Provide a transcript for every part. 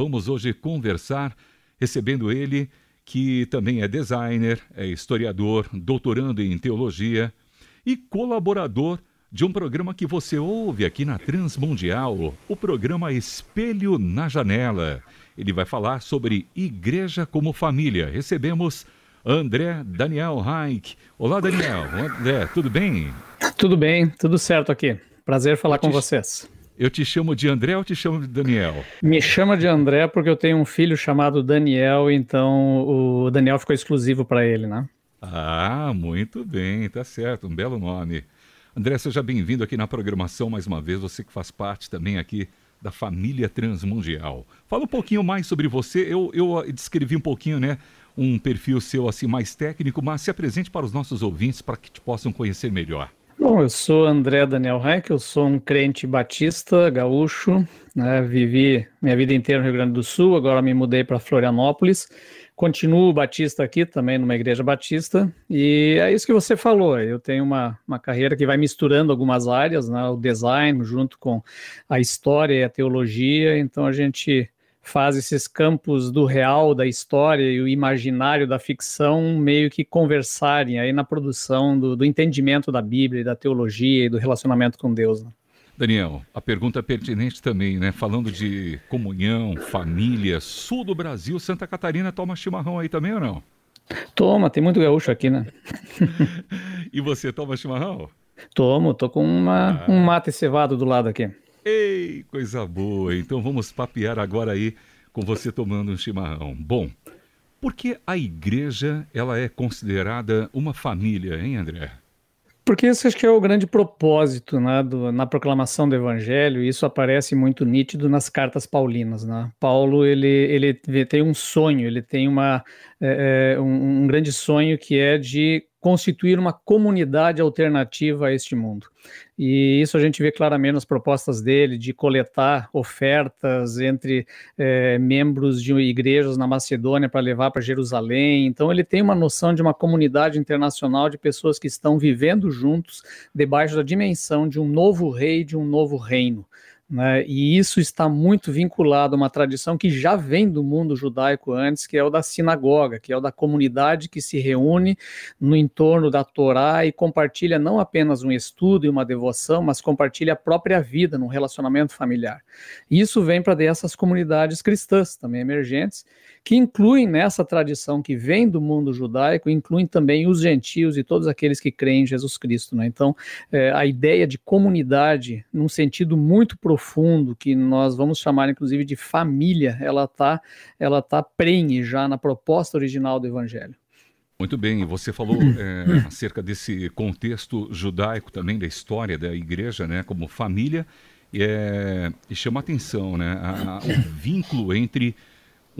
vamos hoje conversar recebendo ele, que também é designer, é historiador, doutorando em teologia e colaborador de um programa que você ouve aqui na Transmundial, o programa Espelho na Janela. Ele vai falar sobre igreja como família. Recebemos André Daniel Reich. Olá, Daniel. André, tudo bem? Tudo bem, tudo certo aqui. Prazer falar com vocês. Eu te chamo de André ou te chamo de Daniel? Me chama de André porque eu tenho um filho chamado Daniel, então o Daniel ficou exclusivo para ele, né? Ah, muito bem, tá certo, um belo nome. André, seja bem-vindo aqui na programação mais uma vez, você que faz parte também aqui da família Transmundial. Fala um pouquinho mais sobre você. Eu, eu descrevi um pouquinho, né, um perfil seu assim mais técnico, mas se apresente para os nossos ouvintes para que te possam conhecer melhor. Bom, eu sou André Daniel Reich, eu sou um crente batista, gaúcho, né? vivi minha vida inteira no Rio Grande do Sul, agora me mudei para Florianópolis, continuo batista aqui também numa igreja batista, e é isso que você falou, eu tenho uma, uma carreira que vai misturando algumas áreas, né? o design junto com a história e a teologia, então a gente faz esses campos do real, da história e o imaginário da ficção meio que conversarem aí na produção do, do entendimento da Bíblia, da teologia e do relacionamento com Deus. Né? Daniel, a pergunta é pertinente também, né? Falando de comunhão, família, sul do Brasil, Santa Catarina toma chimarrão aí também ou não? Toma, tem muito gaúcho aqui, né? e você toma chimarrão? Tomo, tô com uma, ah. um mate cevado do lado aqui. Ei, coisa boa! Então vamos papear agora aí com você tomando um chimarrão. Bom, por que a igreja ela é considerada uma família, hein, André? Porque isso acho que é o grande propósito né, do, na proclamação do evangelho, e isso aparece muito nítido nas cartas paulinas. Né? Paulo ele, ele tem um sonho, ele tem uma, é, é um, um grande sonho que é de constituir uma comunidade alternativa a este mundo. E isso a gente vê claramente nas propostas dele de coletar ofertas entre é, membros de igrejas na Macedônia para levar para Jerusalém. Então, ele tem uma noção de uma comunidade internacional de pessoas que estão vivendo juntos debaixo da dimensão de um novo rei, de um novo reino. Né? E isso está muito vinculado a uma tradição que já vem do mundo judaico antes, que é o da sinagoga, que é o da comunidade que se reúne no entorno da Torá e compartilha não apenas um estudo e uma devoção, mas compartilha a própria vida num relacionamento familiar. Isso vem para dessas comunidades cristãs também emergentes, que incluem nessa tradição que vem do mundo judaico, incluem também os gentios e todos aqueles que creem em Jesus Cristo. Né? Então, é, a ideia de comunidade, num sentido muito profundo, que nós vamos chamar inclusive de família, ela está ela tá prenhe já na proposta original do Evangelho. Muito bem, você falou é, acerca desse contexto judaico também, da história da igreja, né, como família, e, é, e chama atenção né, a, a, o vínculo entre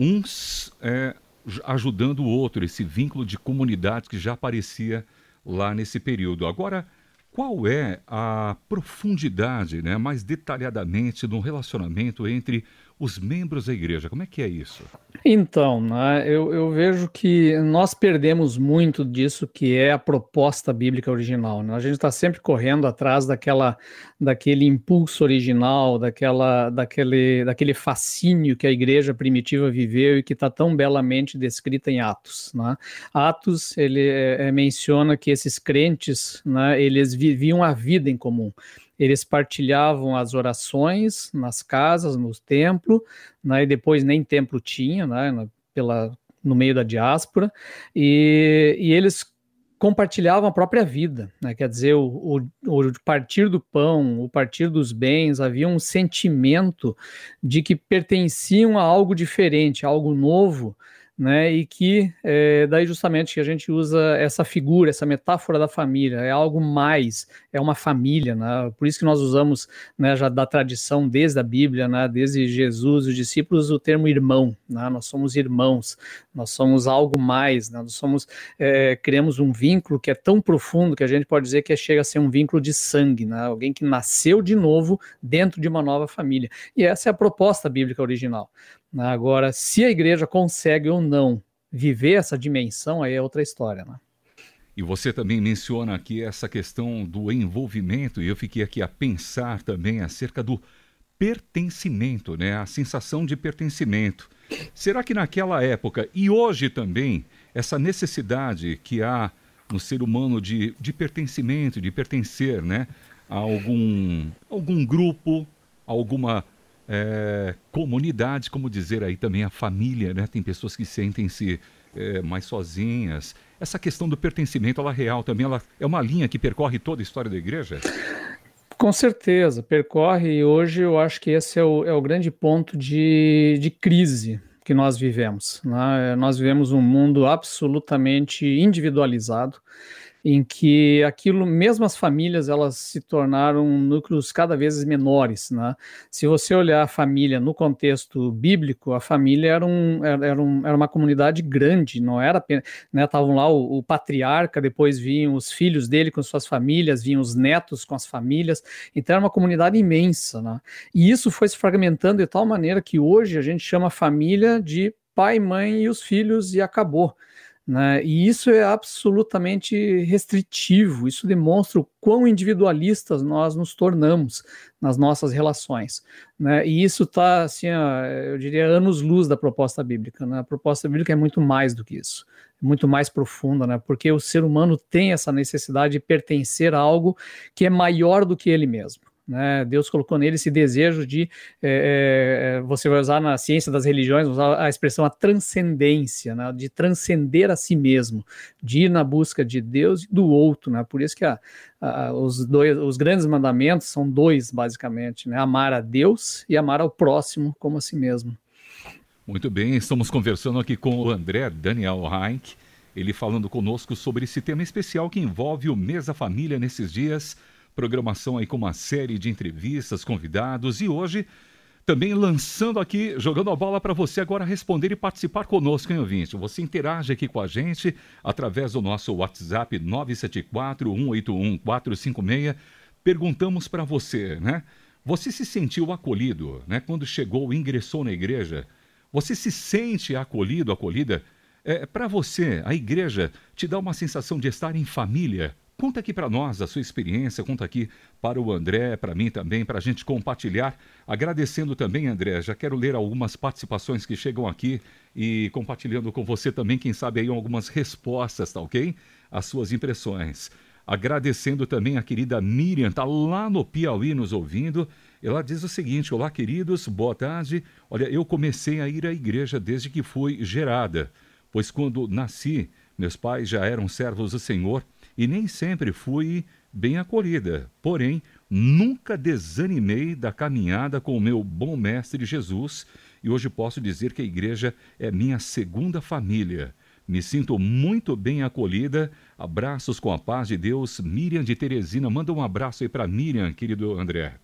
uns é, ajudando o outro, esse vínculo de comunidade que já aparecia lá nesse período. Agora, qual é a profundidade, né, mais detalhadamente, no relacionamento entre os membros da igreja? Como é que é isso? Então, né, eu, eu, vejo que nós perdemos muito disso que é a proposta bíblica original. Né? A gente está sempre correndo atrás daquela, daquele impulso original, daquela, daquele, daquele fascínio que a igreja primitiva viveu e que está tão belamente descrita em Atos. Né? Atos ele é, é, menciona que esses crentes, né, eles viviam a vida em comum eles partilhavam as orações nas casas, no templo, né, e depois nem templo tinha, né, pela, no meio da diáspora, e, e eles compartilhavam a própria vida, né? quer dizer, o, o, o, partir do pão, o partir dos bens, havia um sentimento de que pertenciam a algo diferente, a algo novo, né? E que é, daí justamente que a gente usa essa figura, essa metáfora da família, é algo mais, é uma família, né? Por isso que nós usamos, né, já da tradição desde a Bíblia, né, desde Jesus, os discípulos, o termo irmão, né? Nós somos irmãos, nós somos algo mais, né? Nós somos, é, criamos um vínculo que é tão profundo que a gente pode dizer que chega a ser um vínculo de sangue, né? Alguém que nasceu de novo dentro de uma nova família. E essa é a proposta bíblica original. Né? Agora, se a igreja consegue ou não viver essa dimensão, aí é outra história. Né? E você também menciona aqui essa questão do envolvimento, e eu fiquei aqui a pensar também acerca do pertencimento, né? A sensação de pertencimento. Será que naquela época e hoje também essa necessidade que há no ser humano de, de pertencimento, de pertencer, né? A algum algum grupo, alguma é, comunidade, como dizer aí também a família, né? Tem pessoas que sentem-se é, mais sozinhas. Essa questão do pertencimento, ela é real também, ela é uma linha que percorre toda a história da igreja? Com certeza, percorre e hoje eu acho que esse é o, é o grande ponto de, de crise que nós vivemos. Né? Nós vivemos um mundo absolutamente individualizado, em que aquilo, mesmo as famílias, elas se tornaram núcleos cada vez menores, né? Se você olhar a família no contexto bíblico, a família era, um, era, um, era uma comunidade grande, não era né? Estavam lá o, o, patriarca, depois vinham os filhos dele com suas famílias, vinham os netos com as famílias, então era uma comunidade imensa, né? E isso foi se fragmentando de tal maneira que hoje a gente chama família de pai, mãe e os filhos e acabou. Né? E isso é absolutamente restritivo, isso demonstra o quão individualistas nós nos tornamos nas nossas relações. Né? E isso está, assim, eu diria, anos-luz da proposta bíblica. Né? A proposta bíblica é muito mais do que isso, é muito mais profunda, né? porque o ser humano tem essa necessidade de pertencer a algo que é maior do que ele mesmo. Né? Deus colocou nele esse desejo de, é, você vai usar na ciência das religiões, usar a expressão a transcendência, né? de transcender a si mesmo, de ir na busca de Deus e do outro. Né? Por isso que a, a, os, dois, os grandes mandamentos são dois, basicamente: né? amar a Deus e amar ao próximo como a si mesmo. Muito bem, estamos conversando aqui com o André Daniel Heinck, ele falando conosco sobre esse tema especial que envolve o Mesa Família nesses dias programação aí com uma série de entrevistas, convidados e hoje também lançando aqui, jogando a bola para você agora responder e participar conosco, hein, ouvinte? Você interage aqui com a gente através do nosso WhatsApp 974-181-456. Perguntamos para você, né? Você se sentiu acolhido, né? Quando chegou, ingressou na igreja? Você se sente acolhido, acolhida? É, para você, a igreja te dá uma sensação de estar em família? Conta aqui para nós a sua experiência, conta aqui para o André, para mim também, para a gente compartilhar. Agradecendo também, André, já quero ler algumas participações que chegam aqui e compartilhando com você também, quem sabe aí algumas respostas, tá ok? As suas impressões. Agradecendo também a querida Miriam, tá lá no Piauí nos ouvindo. Ela diz o seguinte: Olá, queridos, boa tarde. Olha, eu comecei a ir à igreja desde que fui gerada, pois quando nasci, meus pais já eram servos do Senhor e nem sempre fui bem acolhida. Porém, nunca desanimei da caminhada com o meu bom mestre Jesus e hoje posso dizer que a igreja é minha segunda família. Me sinto muito bem acolhida. Abraços com a paz de Deus. Miriam de Teresina, manda um abraço aí para Miriam, querido André.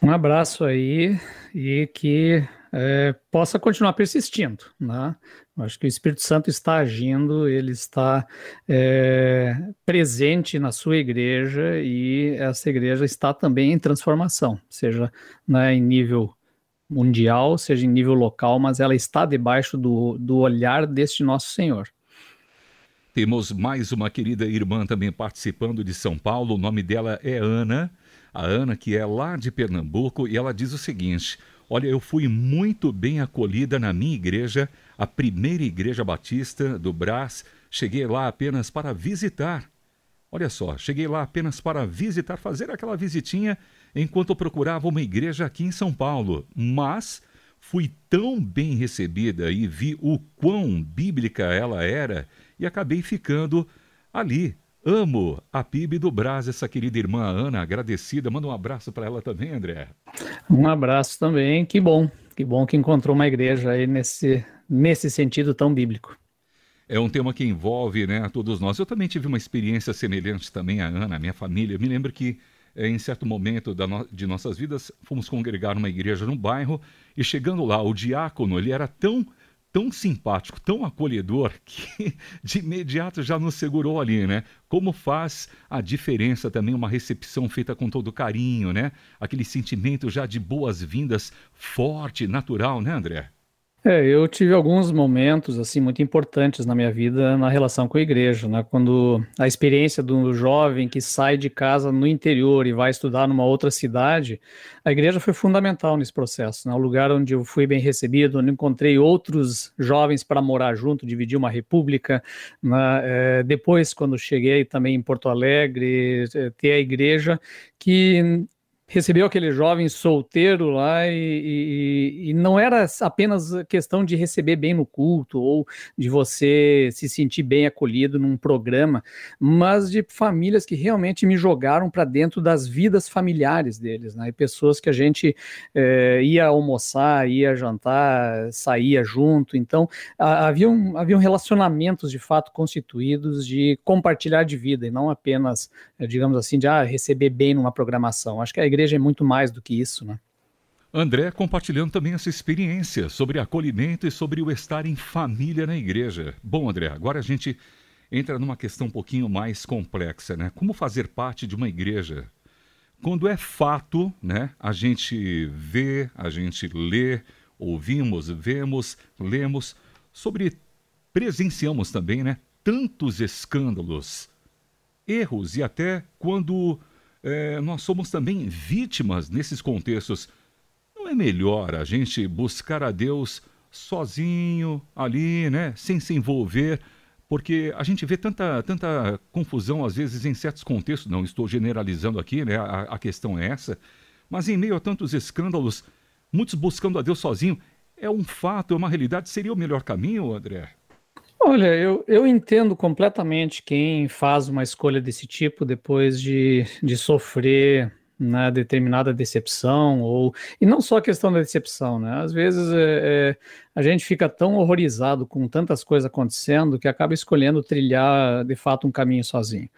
Um abraço aí e que é, possa continuar persistindo. Né? Acho que o Espírito Santo está agindo, ele está é, presente na sua igreja e essa igreja está também em transformação, seja né, em nível mundial, seja em nível local, mas ela está debaixo do, do olhar deste nosso Senhor. Temos mais uma querida irmã também participando de São Paulo, o nome dela é Ana. A Ana, que é lá de Pernambuco, e ela diz o seguinte: Olha, eu fui muito bem acolhida na minha igreja, a primeira igreja batista do Brás. Cheguei lá apenas para visitar. Olha só, cheguei lá apenas para visitar, fazer aquela visitinha enquanto procurava uma igreja aqui em São Paulo. Mas fui tão bem recebida e vi o quão bíblica ela era e acabei ficando ali, Amo a PIB do Brás, essa querida irmã Ana, agradecida. Manda um abraço para ela também, André. Um abraço também, que bom, que bom que encontrou uma igreja aí nesse, nesse sentido tão bíblico. É um tema que envolve né, a todos nós. Eu também tive uma experiência semelhante também a Ana, a minha família. Eu me lembro que é, em certo momento no... de nossas vidas fomos congregar numa igreja no bairro e chegando lá, o diácono ele era tão tão simpático, tão acolhedor, que de imediato já nos segurou ali, né? Como faz a diferença também uma recepção feita com todo carinho, né? Aquele sentimento já de boas-vindas forte, natural, né, André? É, eu tive alguns momentos assim muito importantes na minha vida na relação com a igreja, né? Quando a experiência do jovem que sai de casa no interior e vai estudar numa outra cidade, a igreja foi fundamental nesse processo, né? O lugar onde eu fui bem recebido, onde encontrei outros jovens para morar junto, dividir uma república. Né? É, depois, quando cheguei também em Porto Alegre, é, ter a igreja que recebeu aquele jovem solteiro lá e, e, e, não era apenas questão de receber bem no culto ou de você se sentir bem acolhido num programa, mas de famílias que realmente me jogaram para dentro das vidas familiares deles, né? E pessoas que a gente é, ia almoçar, ia jantar, saía junto, então havia haviam relacionamentos de fato constituídos de compartilhar de vida e não apenas, eh, digamos assim, de ah, receber bem numa programação. Acho que a igreja igreja é muito mais do que isso, né? André compartilhando também essa experiência sobre acolhimento e sobre o estar em família na igreja. Bom, André, agora a gente entra numa questão um pouquinho mais complexa, né? Como fazer parte de uma igreja? Quando é fato, né? A gente vê, a gente lê, ouvimos, vemos, lemos sobre presenciamos também, né? Tantos escândalos, erros e até quando é, nós somos também vítimas nesses contextos. Não é melhor a gente buscar a Deus sozinho, ali, né, sem se envolver? Porque a gente vê tanta, tanta confusão, às vezes, em certos contextos. Não estou generalizando aqui, né? A, a questão é essa. Mas em meio a tantos escândalos, muitos buscando a Deus sozinho, é um fato, é uma realidade. Seria o melhor caminho, André? Olha, eu, eu entendo completamente quem faz uma escolha desse tipo depois de, de sofrer né, determinada decepção, ou e não só a questão da decepção, né? Às vezes é, é, a gente fica tão horrorizado com tantas coisas acontecendo que acaba escolhendo trilhar de fato um caminho sozinho.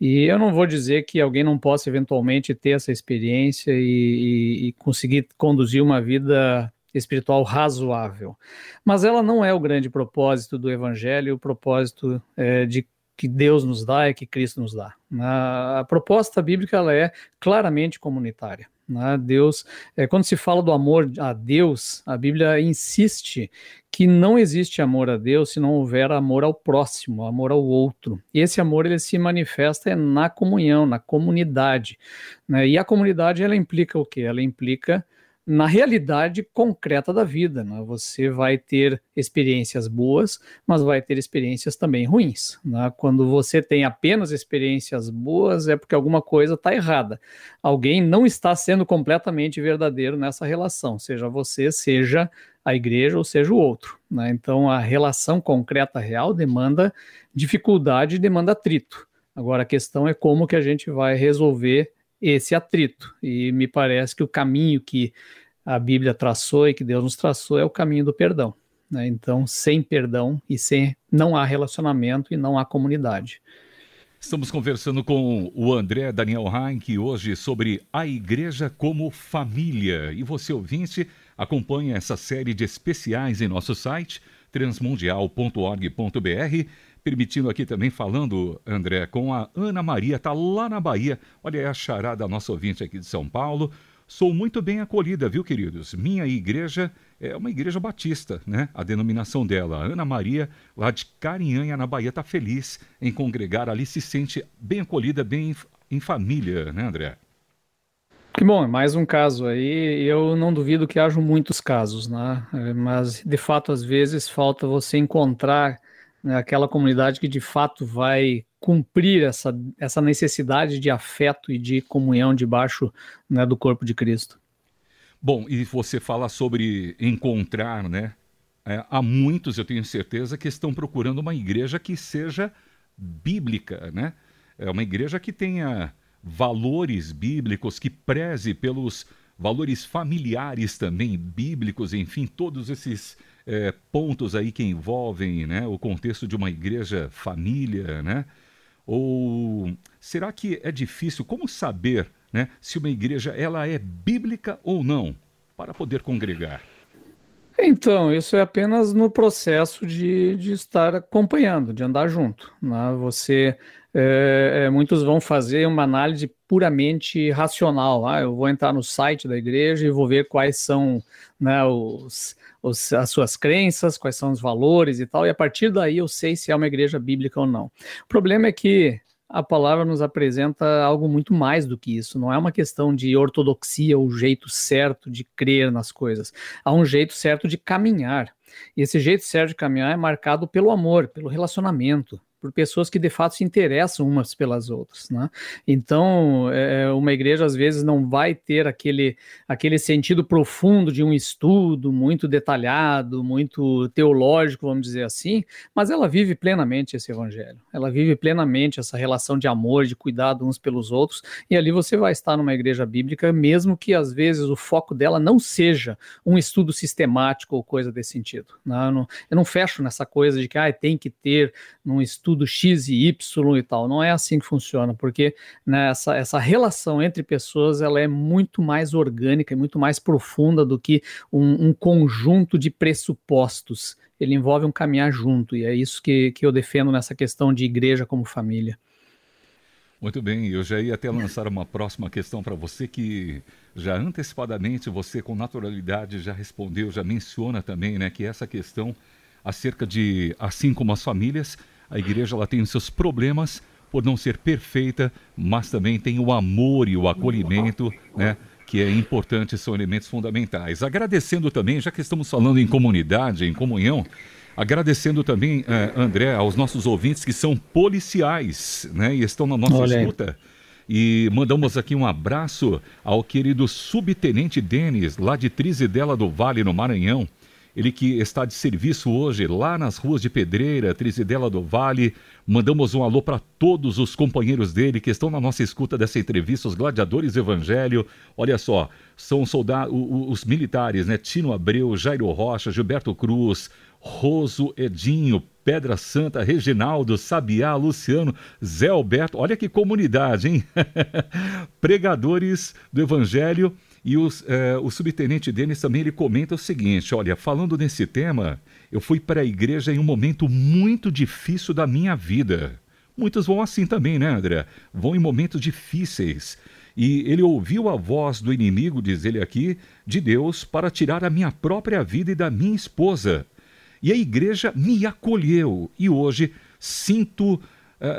E eu não vou dizer que alguém não possa eventualmente ter essa experiência e, e, e conseguir conduzir uma vida espiritual razoável. Mas ela não é o grande propósito do Evangelho, o propósito é, de que Deus nos dá e que Cristo nos dá. A, proposta bíblica ela é claramente comunitária. Né? Deus, é, quando se fala do amor a Deus, a Bíblia insiste que não existe amor a Deus se não houver amor ao próximo, amor ao outro. E esse amor ele se manifesta na comunhão, na comunidade. Né? E a comunidade ela implica o quê? Ela implica na realidade concreta da vida. Né? Você vai ter experiências boas, mas vai ter experiências também ruins. Né? Quando você tem apenas experiências boas, é porque alguma coisa está errada. Alguém não está sendo completamente verdadeiro nessa relação, seja você, seja a igreja ou seja o outro. Né? Então, a relação concreta real demanda dificuldade, demanda atrito. Agora, a questão é como que a gente vai resolver esse atrito. E me parece que o caminho que a Bíblia traçou e que Deus nos traçou é o caminho do perdão. Né? Então, sem perdão e sem não há relacionamento e não há comunidade. Estamos conversando com o André Daniel Heinck hoje sobre a igreja como família. E você, ouvinte, acompanha essa série de especiais em nosso site transmundial.org.br permitindo aqui também falando, André, com a Ana Maria, tá lá na Bahia. Olha, é a charada nossa ouvinte aqui de São Paulo. Sou muito bem acolhida, viu, queridos? Minha igreja é uma igreja batista, né? A denominação dela, Ana Maria, lá de Carinhanha, na Bahia, está feliz em congregar ali, se sente bem acolhida, bem em família, né, André? Que bom, é mais um caso aí. Eu não duvido que hajam muitos casos, né? É, mas, de fato, às vezes falta você encontrar né, aquela comunidade que de fato vai cumprir essa, essa necessidade de afeto e de comunhão debaixo né, do corpo de Cristo. Bom, e você fala sobre encontrar, né? É, há muitos, eu tenho certeza, que estão procurando uma igreja que seja bíblica, né? É uma igreja que tenha valores bíblicos, que preze pelos valores familiares também bíblicos, enfim, todos esses é, pontos aí que envolvem né, o contexto de uma igreja família, né? Ou será que é difícil? Como saber né, se uma igreja ela é bíblica ou não para poder congregar? Então, isso é apenas no processo de, de estar acompanhando, de andar junto. Né? Você, é, é, muitos vão fazer uma análise puramente racional. Ah, eu vou entrar no site da igreja e vou ver quais são né, os, os, as suas crenças, quais são os valores e tal, e a partir daí eu sei se é uma igreja bíblica ou não. O problema é que a palavra nos apresenta algo muito mais do que isso. Não é uma questão de ortodoxia ou jeito certo de crer nas coisas. Há um jeito certo de caminhar. E esse jeito certo de caminhar é marcado pelo amor, pelo relacionamento, por pessoas que de fato se interessam umas pelas outras, né? Então, é, é, uma igreja às vezes não vai ter aquele, aquele sentido profundo de um estudo muito detalhado, muito teológico, vamos dizer assim, mas ela vive plenamente esse evangelho. Ela vive plenamente essa relação de amor, de cuidado uns pelos outros, e ali você vai estar numa igreja bíblica, mesmo que às vezes o foco dela não seja um estudo sistemático ou coisa desse sentido. Né? Eu, não, eu não fecho nessa coisa de que ah, tem que ter num estudo estudo X e Y e tal. Não é assim que funciona, porque né, essa, essa relação entre pessoas ela é muito mais orgânica e muito mais profunda do que um, um conjunto de pressupostos. Ele envolve um caminhar junto, e é isso que, que eu defendo nessa questão de igreja como família. Muito bem, eu já ia até lançar uma próxima questão para você que já antecipadamente você com naturalidade já respondeu, já menciona também, né, que essa questão acerca de assim como as famílias, a igreja ela tem os seus problemas por não ser perfeita, mas também tem o amor e o acolhimento, né? Que é importante, são elementos fundamentais. Agradecendo também, já que estamos falando em comunidade, em comunhão, agradecendo também, eh, André, aos nossos ouvintes que são policiais, né? E estão na nossa Olha. escuta. E mandamos aqui um abraço ao querido subtenente Denis, lá de Trizidela do Vale, no Maranhão ele que está de serviço hoje lá nas ruas de Pedreira, Trizidela do Vale. Mandamos um alô para todos os companheiros dele que estão na nossa escuta dessa entrevista, os gladiadores do Evangelho. Olha só, são soldados, os militares, né? Tino Abreu, Jairo Rocha, Gilberto Cruz, Roso Edinho, Pedra Santa, Reginaldo, Sabiá, Luciano, Zé Alberto. Olha que comunidade, hein? Pregadores do Evangelho e os, é, o subtenente Denis também ele comenta o seguinte: olha, falando nesse tema, eu fui para a igreja em um momento muito difícil da minha vida. Muitos vão assim também, né, André? Vão em momentos difíceis. E ele ouviu a voz do inimigo, diz ele aqui, de Deus, para tirar a minha própria vida e da minha esposa. E a igreja me acolheu. E hoje sinto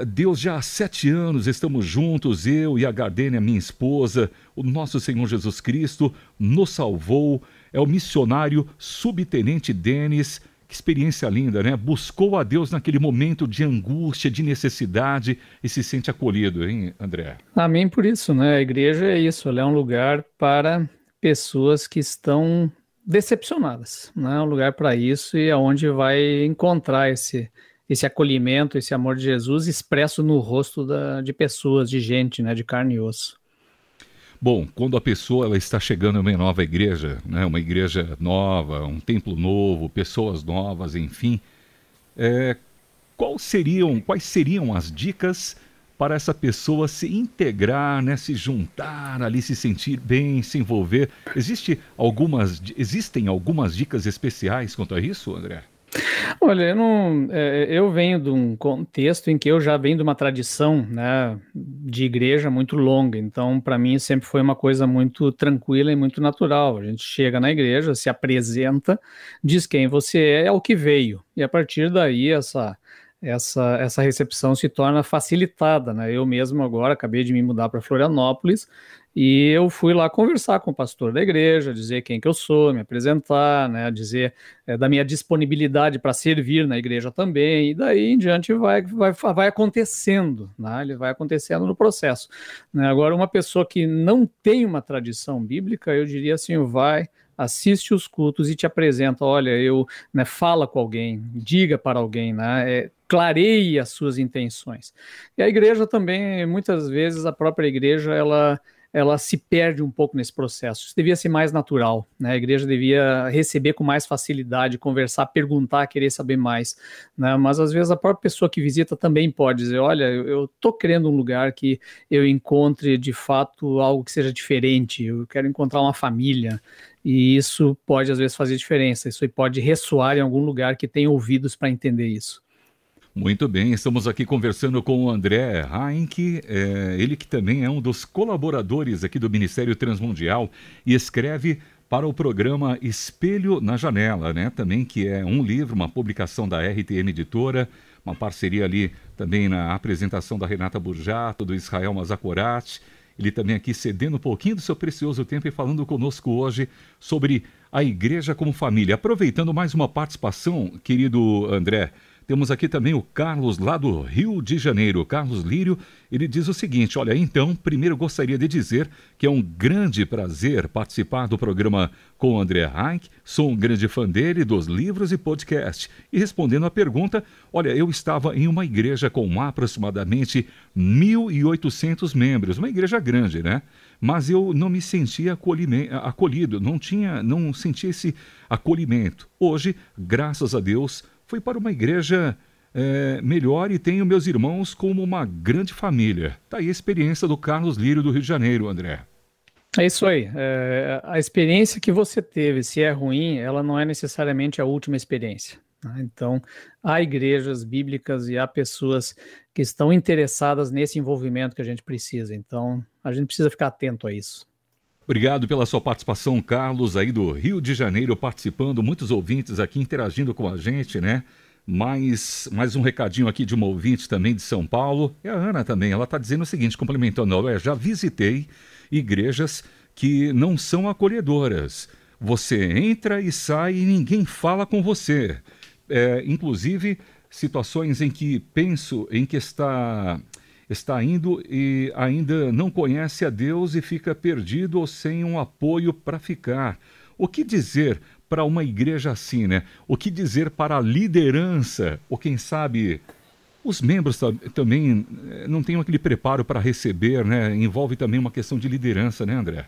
Deus, já há sete anos estamos juntos, eu e a Gardênia, minha esposa, o nosso Senhor Jesus Cristo nos salvou. É o missionário subtenente Denis. Que experiência linda, né? Buscou a Deus naquele momento de angústia, de necessidade e se sente acolhido, hein, André? Amém por isso, né? A igreja é isso, ela é um lugar para pessoas que estão decepcionadas, né? É um lugar para isso e é onde vai encontrar esse esse acolhimento, esse amor de Jesus expresso no rosto da, de pessoas, de gente, né, de carne e osso. Bom, quando a pessoa ela está chegando em uma nova igreja, né, uma igreja nova, um templo novo, pessoas novas, enfim, é, quais seriam, quais seriam as dicas para essa pessoa se integrar, né, se juntar ali, se sentir bem, se envolver? Existe algumas, existem algumas dicas especiais quanto a isso, André? Olha, eu, não, é, eu venho de um contexto em que eu já venho de uma tradição né, de igreja muito longa, então para mim sempre foi uma coisa muito tranquila e muito natural. A gente chega na igreja, se apresenta, diz quem você é, é o que veio, e a partir daí essa essa, essa recepção se torna facilitada, né? Eu mesmo agora acabei de me mudar para Florianópolis e eu fui lá conversar com o pastor da igreja, dizer quem que eu sou, me apresentar, né, dizer é, da minha disponibilidade para servir na igreja também, e daí em diante vai, vai, vai acontecendo, né, ele vai acontecendo no processo. Né? Agora, uma pessoa que não tem uma tradição bíblica, eu diria assim, vai, assiste os cultos e te apresenta, olha, eu, né, fala com alguém, diga para alguém, né, é, clareie as suas intenções. E a igreja também, muitas vezes, a própria igreja, ela ela se perde um pouco nesse processo. Isso devia ser mais natural, né? A igreja devia receber com mais facilidade, conversar, perguntar, querer saber mais, né? Mas às vezes a própria pessoa que visita também pode dizer, olha, eu estou querendo um lugar que eu encontre de fato algo que seja diferente, eu quero encontrar uma família, e isso pode às vezes fazer diferença, isso pode ressoar em algum lugar que tem ouvidos para entender isso. Muito bem, estamos aqui conversando com o André Heinck, é, ele que também é um dos colaboradores aqui do Ministério Transmundial e escreve para o programa Espelho na Janela, né? Também que é um livro, uma publicação da RTN Editora, uma parceria ali também na apresentação da Renata Burjato, do Israel Mazakorati. Ele também aqui cedendo um pouquinho do seu precioso tempo e falando conosco hoje sobre a igreja como família. Aproveitando mais uma participação, querido André, temos aqui também o Carlos, lá do Rio de Janeiro. Carlos Lírio, ele diz o seguinte: Olha, então, primeiro gostaria de dizer que é um grande prazer participar do programa com o André Reich. Sou um grande fã dele, dos livros e podcast. E respondendo à pergunta, olha, eu estava em uma igreja com aproximadamente 1.800 membros, uma igreja grande, né? Mas eu não me sentia acolhido, não tinha, não sentia esse acolhimento. Hoje, graças a Deus, fui para uma igreja é, melhor e tenho meus irmãos como uma grande família. Está aí a experiência do Carlos Lírio do Rio de Janeiro, André. É isso aí. É, a experiência que você teve, se é ruim, ela não é necessariamente a última experiência. Né? Então, há igrejas bíblicas e há pessoas que estão interessadas nesse envolvimento que a gente precisa. Então, a gente precisa ficar atento a isso. Obrigado pela sua participação, Carlos, aí do Rio de Janeiro, participando, muitos ouvintes aqui interagindo com a gente, né? Mais, mais um recadinho aqui de uma ouvinte também de São Paulo. E a Ana também, ela está dizendo o seguinte, complementando, olha, já visitei igrejas que não são acolhedoras. Você entra e sai e ninguém fala com você. É, inclusive, situações em que penso em que está está indo e ainda não conhece a Deus e fica perdido ou sem um apoio para ficar. O que dizer para uma igreja assim, né? O que dizer para a liderança? Ou quem sabe os membros também eh, não têm aquele preparo para receber, né? Envolve também uma questão de liderança, né, André?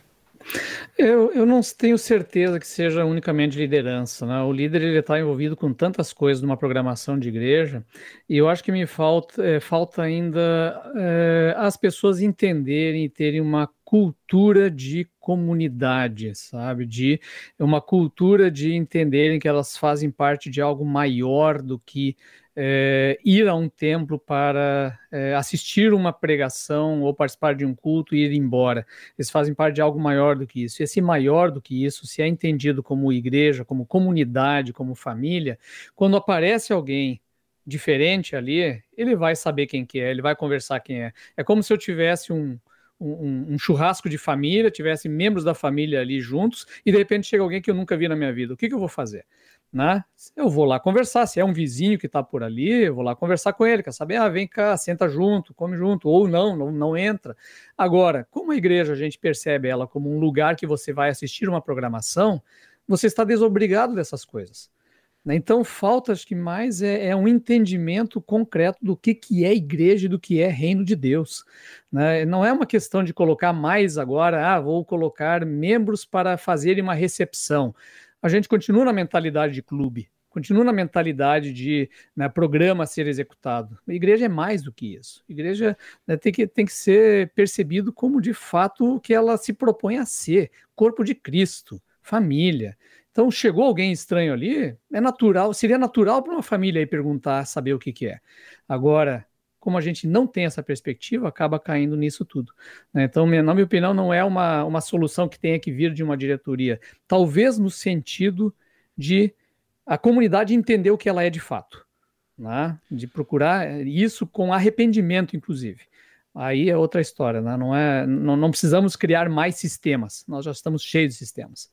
Eu, eu não tenho certeza que seja unicamente liderança. Né? O líder ele está envolvido com tantas coisas numa programação de igreja e eu acho que me falta, é, falta ainda é, as pessoas entenderem e terem uma cultura de comunidade, sabe? De uma cultura de entenderem que elas fazem parte de algo maior do que é, ir a um templo para é, assistir uma pregação ou participar de um culto e ir embora. Eles fazem parte de algo maior do que isso. E esse maior do que isso, se é entendido como igreja, como comunidade, como família, quando aparece alguém diferente ali, ele vai saber quem que é, ele vai conversar quem é. É como se eu tivesse um, um, um, churrasco de família, tivesse membros da família ali juntos, e de repente chega alguém que eu nunca vi na minha vida. O que, que eu vou fazer? Né? Eu vou lá conversar. Se é um vizinho que está por ali, eu vou lá conversar com ele. Quer saber? Ah, vem cá, senta junto, come junto, ou não, não, não entra. Agora, como a igreja a gente percebe ela como um lugar que você vai assistir uma programação, você está desobrigado dessas coisas. Né? Então, falta, acho que mais é, é, um entendimento concreto do que, que é igreja e do que é reino de Deus. Né? Não é uma questão de colocar mais agora, ah, vou colocar membros para fazerem uma recepção a gente continua na mentalidade de clube, continua na mentalidade de né, programa a ser executado. A igreja é mais do que isso. A igreja né, tem, que, tem que ser percebido como de fato o que ela se propõe a ser: corpo de Cristo, família. Então, chegou alguém estranho ali, é natural, seria natural para uma família aí perguntar, saber o que, que é. Agora, como a gente não tem essa perspectiva, acaba caindo nisso tudo. Né? Então, na minha opinião, não é uma, uma solução que tenha que vir de uma diretoria. Talvez no sentido de a comunidade entender o que ela é de fato. Né? De procurar isso com arrependimento, inclusive. Aí é outra história, né? não, é, não, não precisamos criar mais sistemas, nós já estamos cheios de sistemas.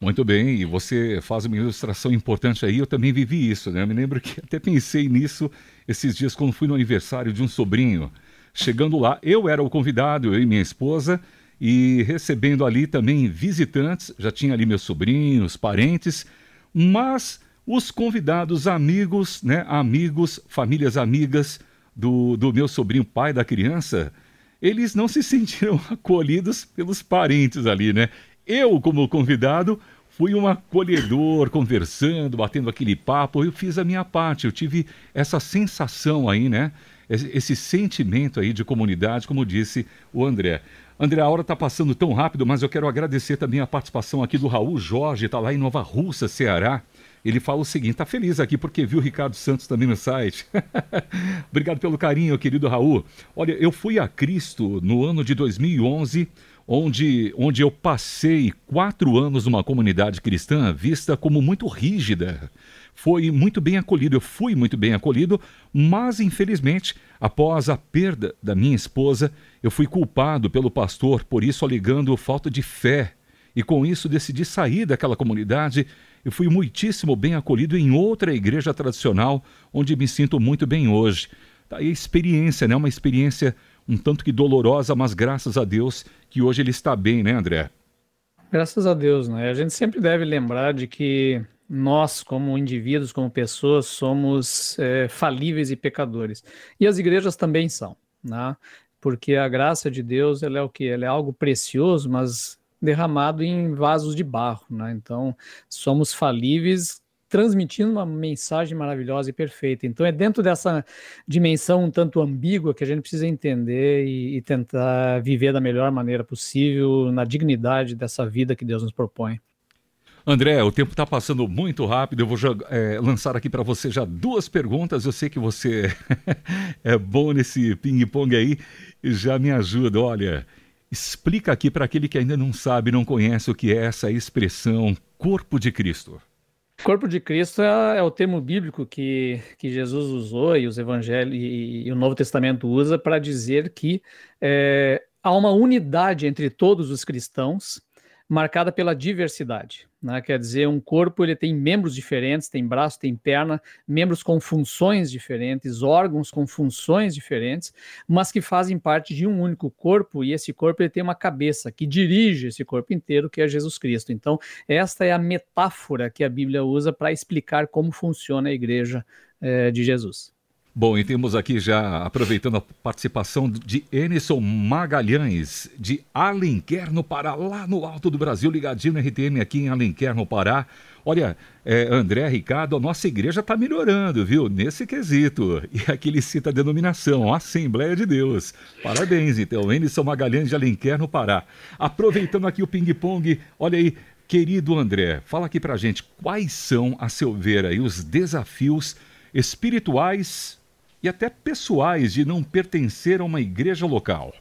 Muito bem, e você faz uma ilustração importante aí, eu também vivi isso, né? Eu me lembro que até pensei nisso esses dias quando fui no aniversário de um sobrinho. Chegando lá, eu era o convidado, eu e minha esposa, e recebendo ali também visitantes, já tinha ali meus sobrinhos, parentes, mas os convidados amigos, né, amigos, famílias amigas do, do meu sobrinho, pai da criança, eles não se sentiram acolhidos pelos parentes ali, né? Eu, como convidado, fui um acolhedor, conversando, batendo aquele papo, eu fiz a minha parte, eu tive essa sensação aí, né? Esse sentimento aí de comunidade, como disse o André. André, a hora está passando tão rápido, mas eu quero agradecer também a participação aqui do Raul Jorge, está lá em Nova Russa, Ceará. Ele fala o seguinte: está feliz aqui porque viu o Ricardo Santos também no site. Obrigado pelo carinho, querido Raul. Olha, eu fui a Cristo no ano de 2011 onde, onde eu passei quatro anos numa comunidade cristã vista como muito rígida. Foi muito bem acolhido, eu fui muito bem acolhido, mas infelizmente, após a perda da minha esposa, eu fui culpado pelo pastor, por isso alegando falta de fé. E com isso decidi sair daquela comunidade e fui muitíssimo bem acolhido em outra igreja tradicional, onde me sinto muito bem hoje. Daí a experiência, né? Uma experiência um tanto que dolorosa, mas graças a Deus que hoje ele está bem, né, André? Graças a Deus, né? A gente sempre deve lembrar de que nós, como indivíduos, como pessoas, somos é, falíveis e pecadores. E as igrejas também são, né? Porque a graça de Deus, ela é o que? Ela é algo precioso, mas derramado em vasos de barro, né? Então, somos falíveis transmitindo uma mensagem maravilhosa e perfeita. Então é dentro dessa dimensão um tanto ambígua que a gente precisa entender e, e tentar viver da melhor maneira possível na dignidade dessa vida que Deus nos propõe. André, o tempo está passando muito rápido. Eu vou é, lançar aqui para você já duas perguntas. Eu sei que você é bom nesse ping-pong aí já me ajuda. Olha, explica aqui para aquele que ainda não sabe, não conhece o que é essa expressão corpo de Cristo. Corpo de Cristo é, é, o termo bíblico que, que Jesus usou e os evangelhos e, e o Novo Testamento usa para dizer que é, há uma unidade entre todos os cristãos marcada pela diversidade. Né? Quer dizer, um corpo ele tem membros diferentes, tem braço, tem perna, membros com funções diferentes, órgãos com funções diferentes, mas que fazem parte de um único corpo, e esse corpo ele tem uma cabeça que dirige esse corpo inteiro, que é Jesus Cristo. Então, esta é a metáfora que a Bíblia usa para explicar como funciona a igreja é, de Jesus. Bom, e temos aqui já, aproveitando a participação de Enison Magalhães, de Alenquer, no Pará, lá no alto do Brasil, ligadinho no RTM aqui em Alenquer, no Pará. Olha, é, André, Ricardo, a nossa igreja está melhorando, viu? Nesse quesito. E aqui ele cita a denominação, Assembleia de Deus. Parabéns, então, Enison Magalhães de Alenquer, no Pará. Aproveitando aqui o ping-pong, olha aí, querido André, fala aqui pra gente, quais são, a seu ver aí, os desafios espirituais e até pessoais de não pertencer a uma igreja local?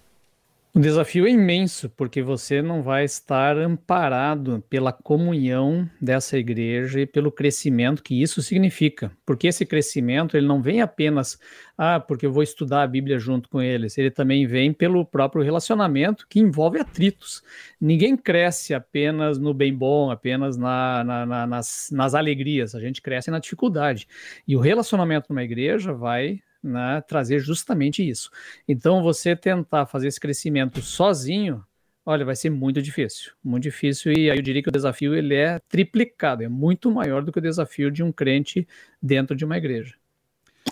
O desafio é imenso, porque você não vai estar amparado pela comunhão dessa igreja e pelo crescimento que isso significa. Porque esse crescimento, ele não vem apenas, ah, porque eu vou estudar a Bíblia junto com eles, ele também vem pelo próprio relacionamento que envolve atritos. Ninguém cresce apenas no bem bom, apenas na, na, na, nas, nas alegrias, a gente cresce na dificuldade. E o relacionamento numa igreja vai né, trazer justamente isso. Então, você tentar fazer esse crescimento sozinho, olha, vai ser muito difícil, muito difícil. E aí eu diria que o desafio ele é triplicado, é muito maior do que o desafio de um crente dentro de uma igreja.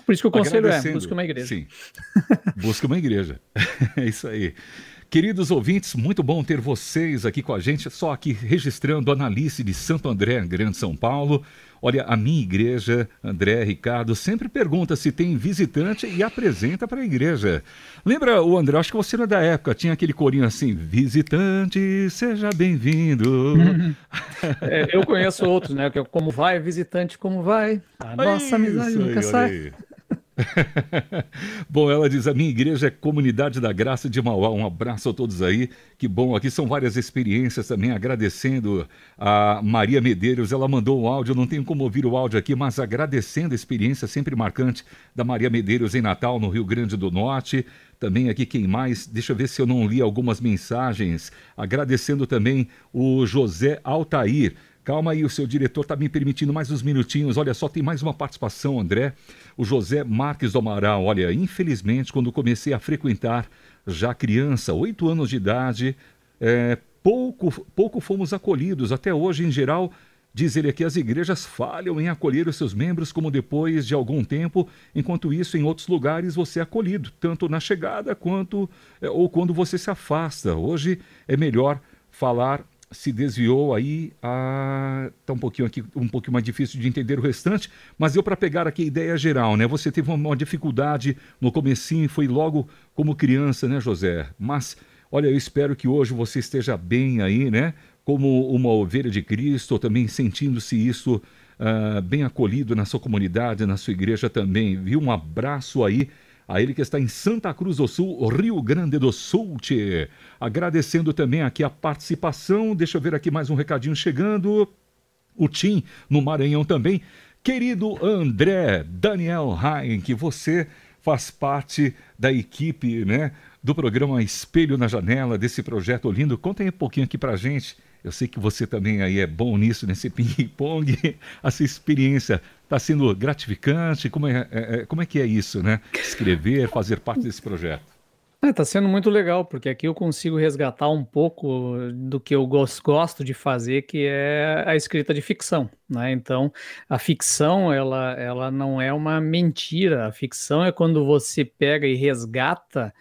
Por isso que o conselho é, busque uma igreja. Sim, busque uma igreja. é isso aí. Queridos ouvintes, muito bom ter vocês aqui com a gente, só aqui registrando a Analice de Santo André, Grande São Paulo. Olha, a minha igreja, André Ricardo, sempre pergunta se tem visitante e apresenta para a igreja. Lembra o André? Acho que você não é da época, tinha aquele corinho assim: visitante, seja bem-vindo. é, eu conheço outros, né? É como vai, visitante, como vai? A nossa amizade nunca sai. bom, ela diz: a minha igreja é Comunidade da Graça de Mauá. Um abraço a todos aí. Que bom, aqui são várias experiências também. Agradecendo a Maria Medeiros, ela mandou um áudio, não tenho como ouvir o áudio aqui, mas agradecendo a experiência sempre marcante da Maria Medeiros em Natal, no Rio Grande do Norte. Também aqui quem mais, deixa eu ver se eu não li algumas mensagens. Agradecendo também o José Altair. Calma aí, o seu diretor está me permitindo mais uns minutinhos. Olha só, tem mais uma participação, André. O José Marques do Amaral. Olha, infelizmente, quando comecei a frequentar, já criança, oito anos de idade, é, pouco, pouco fomos acolhidos. Até hoje, em geral, Diz ele aqui: as igrejas falham em acolher os seus membros, como depois de algum tempo, enquanto isso, em outros lugares, você é acolhido, tanto na chegada quanto é, ou quando você se afasta. Hoje é melhor falar se desviou aí a tá um pouquinho aqui um pouquinho mais difícil de entender o restante mas eu para pegar aqui a ideia geral né você teve uma, uma dificuldade no comecinho foi logo como criança né José mas olha eu espero que hoje você esteja bem aí né como uma ovelha de Cristo, também sentindo-se isso uh, bem acolhido na sua comunidade, na sua igreja também. Viu? Um abraço aí a ele que está em Santa Cruz do Sul, Rio Grande do Sul. Tchê. Agradecendo também aqui a participação. Deixa eu ver aqui mais um recadinho chegando. O Tim, no Maranhão também. Querido André Daniel que você faz parte da equipe né, do programa Espelho na Janela, desse projeto lindo. Conta aí um pouquinho aqui pra gente eu sei que você também aí é bom nisso, nesse ping-pong. Essa experiência está sendo gratificante? Como é, é, é, como é que é isso, né? Escrever, fazer parte desse projeto. Está é, sendo muito legal, porque aqui eu consigo resgatar um pouco do que eu gosto de fazer, que é a escrita de ficção. Né? Então, a ficção ela, ela não é uma mentira. A ficção é quando você pega e resgata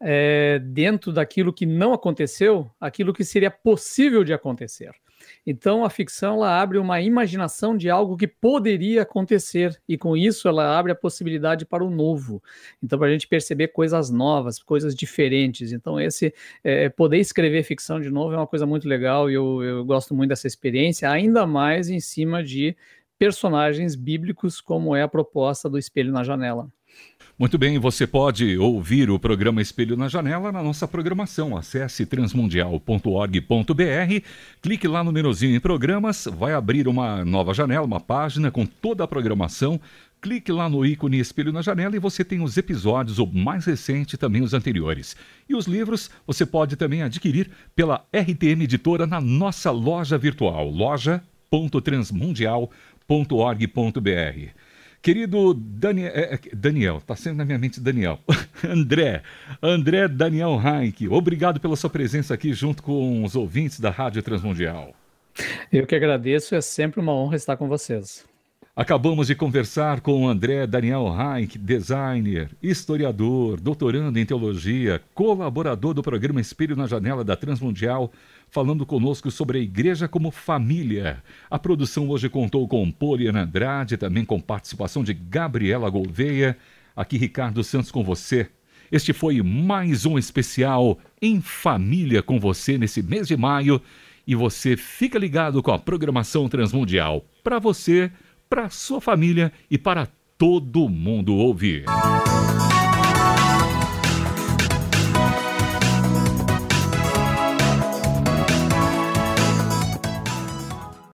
é, dentro daquilo que não aconteceu, aquilo que seria possível de acontecer. Então a ficção ela abre uma imaginação de algo que poderia acontecer e com isso ela abre a possibilidade para o novo. Então para a gente perceber coisas novas, coisas diferentes. Então esse é, poder escrever ficção de novo é uma coisa muito legal e eu, eu gosto muito dessa experiência, ainda mais em cima de personagens bíblicos como é a proposta do Espelho na Janela. Muito bem, você pode ouvir o programa Espelho na Janela na nossa programação. Acesse transmundial.org.br, clique lá no menuzinho em programas, vai abrir uma nova janela, uma página com toda a programação. Clique lá no ícone Espelho na Janela e você tem os episódios, o mais recente também os anteriores. E os livros você pode também adquirir pela RTM Editora na nossa loja virtual, loja.transmundial.org.br. Querido Daniel, é, é, Daniel, está sendo na minha mente Daniel. André, André Daniel Heinck, obrigado pela sua presença aqui junto com os ouvintes da Rádio Transmundial. Eu que agradeço, é sempre uma honra estar com vocês. Acabamos de conversar com André Daniel Reich, designer, historiador, doutorando em teologia, colaborador do programa Espelho na Janela da Transmundial, falando conosco sobre a igreja como família. A produção hoje contou com Poliana Andrade, também com participação de Gabriela Gouveia. Aqui Ricardo Santos com você. Este foi mais um especial em família com você nesse mês de maio. E você fica ligado com a programação Transmundial. Para você para sua família e para todo mundo ouvir.